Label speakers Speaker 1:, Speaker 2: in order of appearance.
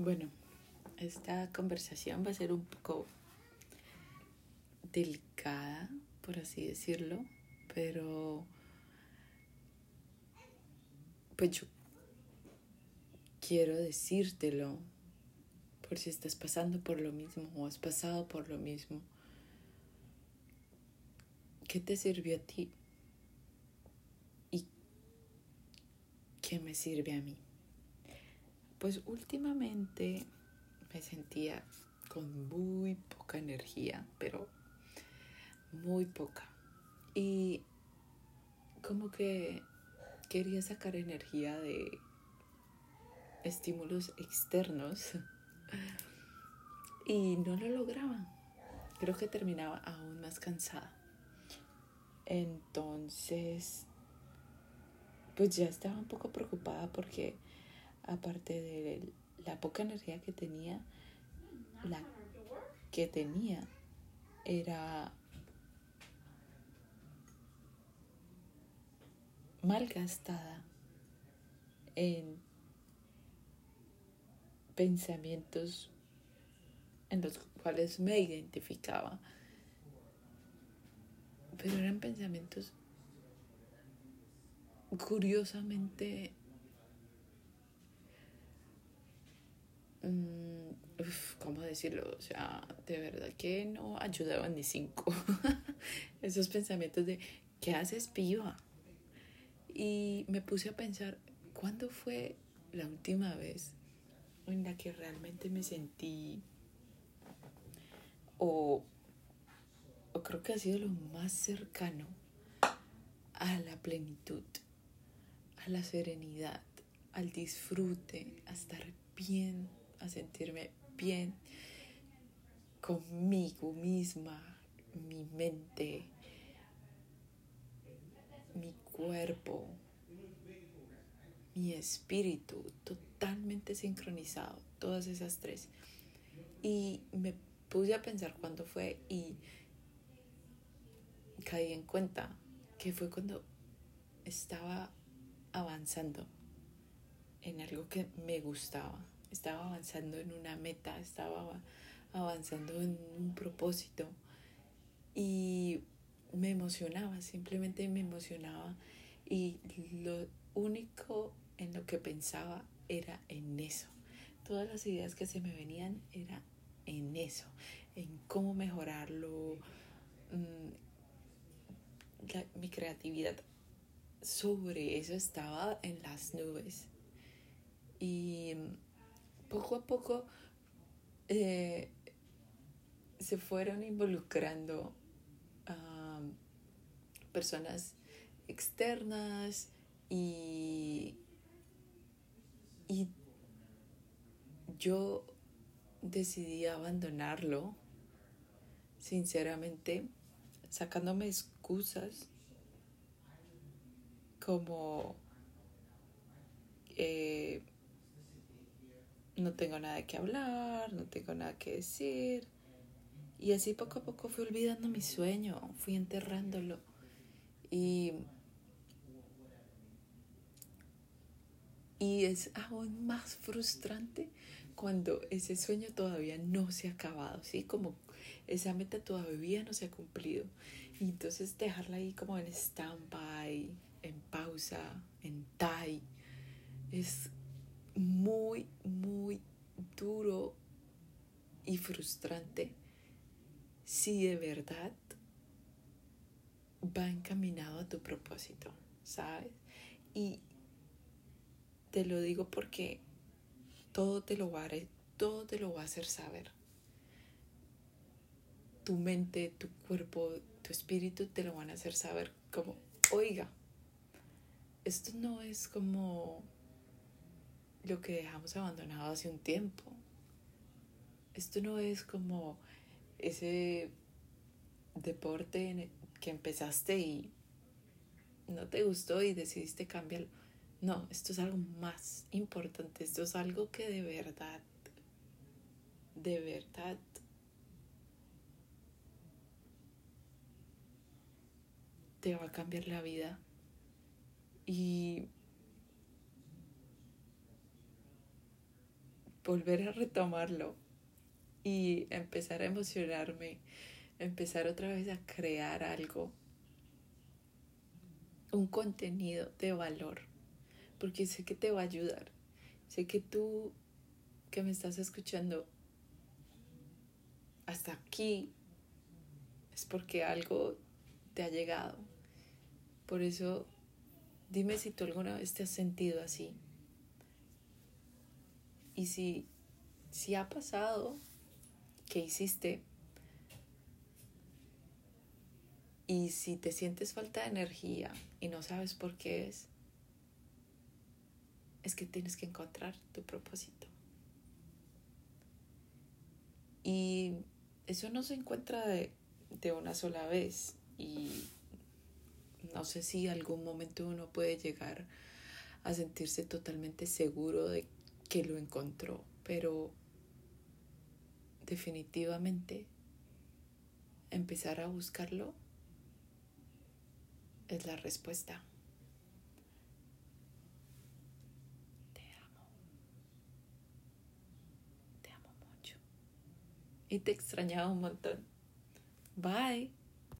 Speaker 1: Bueno, esta conversación va a ser un poco delicada, por así decirlo, pero pues yo quiero decírtelo por si estás pasando por lo mismo o has pasado por lo mismo. ¿Qué te sirvió a ti? ¿Y qué me sirve a mí? Pues últimamente me sentía con muy poca energía, pero muy poca. Y como que quería sacar energía de estímulos externos y no lo lograba. Creo que terminaba aún más cansada. Entonces, pues ya estaba un poco preocupada porque aparte de la poca energía que tenía, la que tenía era malgastada en pensamientos en los cuales me identificaba, pero eran pensamientos curiosamente Mm, ¿cómo decirlo? O sea, de verdad que no ayudaban ni cinco. Esos pensamientos de, ¿qué haces viva? Y me puse a pensar, ¿cuándo fue la última vez en la que realmente me sentí o creo que ha sido lo más cercano a la plenitud, a la serenidad, al disfrute, a estar bien a sentirme bien conmigo misma, mi mente, mi cuerpo, mi espíritu, totalmente sincronizado, todas esas tres. Y me puse a pensar cuándo fue y caí en cuenta que fue cuando estaba avanzando en algo que me gustaba, estaba avanzando en una meta, estaba avanzando en un propósito y me emocionaba, simplemente me emocionaba y lo único en lo que pensaba era en eso. Todas las ideas que se me venían era en eso, en cómo mejorarlo, mm, mi creatividad sobre eso estaba en las nubes. Y poco a poco eh, se fueron involucrando personas externas y, y yo decidí abandonarlo, sinceramente, sacándome excusas como eh, no tengo nada que hablar, no tengo nada que decir. Y así poco a poco fui olvidando mi sueño, fui enterrándolo. Y, y es aún más frustrante cuando ese sueño todavía no se ha acabado, ¿sí? Como esa meta todavía no se ha cumplido. Y entonces dejarla ahí como en stand-by, en pausa, en tie, es muy, muy duro y frustrante si de verdad va encaminado a tu propósito, ¿sabes? Y te lo digo porque todo te lo va a, todo te lo va a hacer saber. Tu mente, tu cuerpo, tu espíritu te lo van a hacer saber como, oiga, esto no es como lo que dejamos abandonado hace un tiempo. Esto no es como ese deporte que empezaste y no te gustó y decidiste cambiarlo. No, esto es algo más importante. Esto es algo que de verdad, de verdad te va a cambiar la vida. Y volver a retomarlo y empezar a emocionarme, empezar otra vez a crear algo, un contenido de valor, porque sé que te va a ayudar, sé que tú que me estás escuchando hasta aquí es porque algo te ha llegado. Por eso, dime si tú alguna vez te has sentido así. Y si, si ha pasado, ¿qué hiciste? Y si te sientes falta de energía y no sabes por qué es, es que tienes que encontrar tu propósito. Y eso no se encuentra de, de una sola vez. Y no sé si algún momento uno puede llegar a sentirse totalmente seguro de que lo encontró, pero definitivamente empezar a buscarlo es la respuesta. Te amo. Te amo mucho. Y te extrañaba un montón. Bye.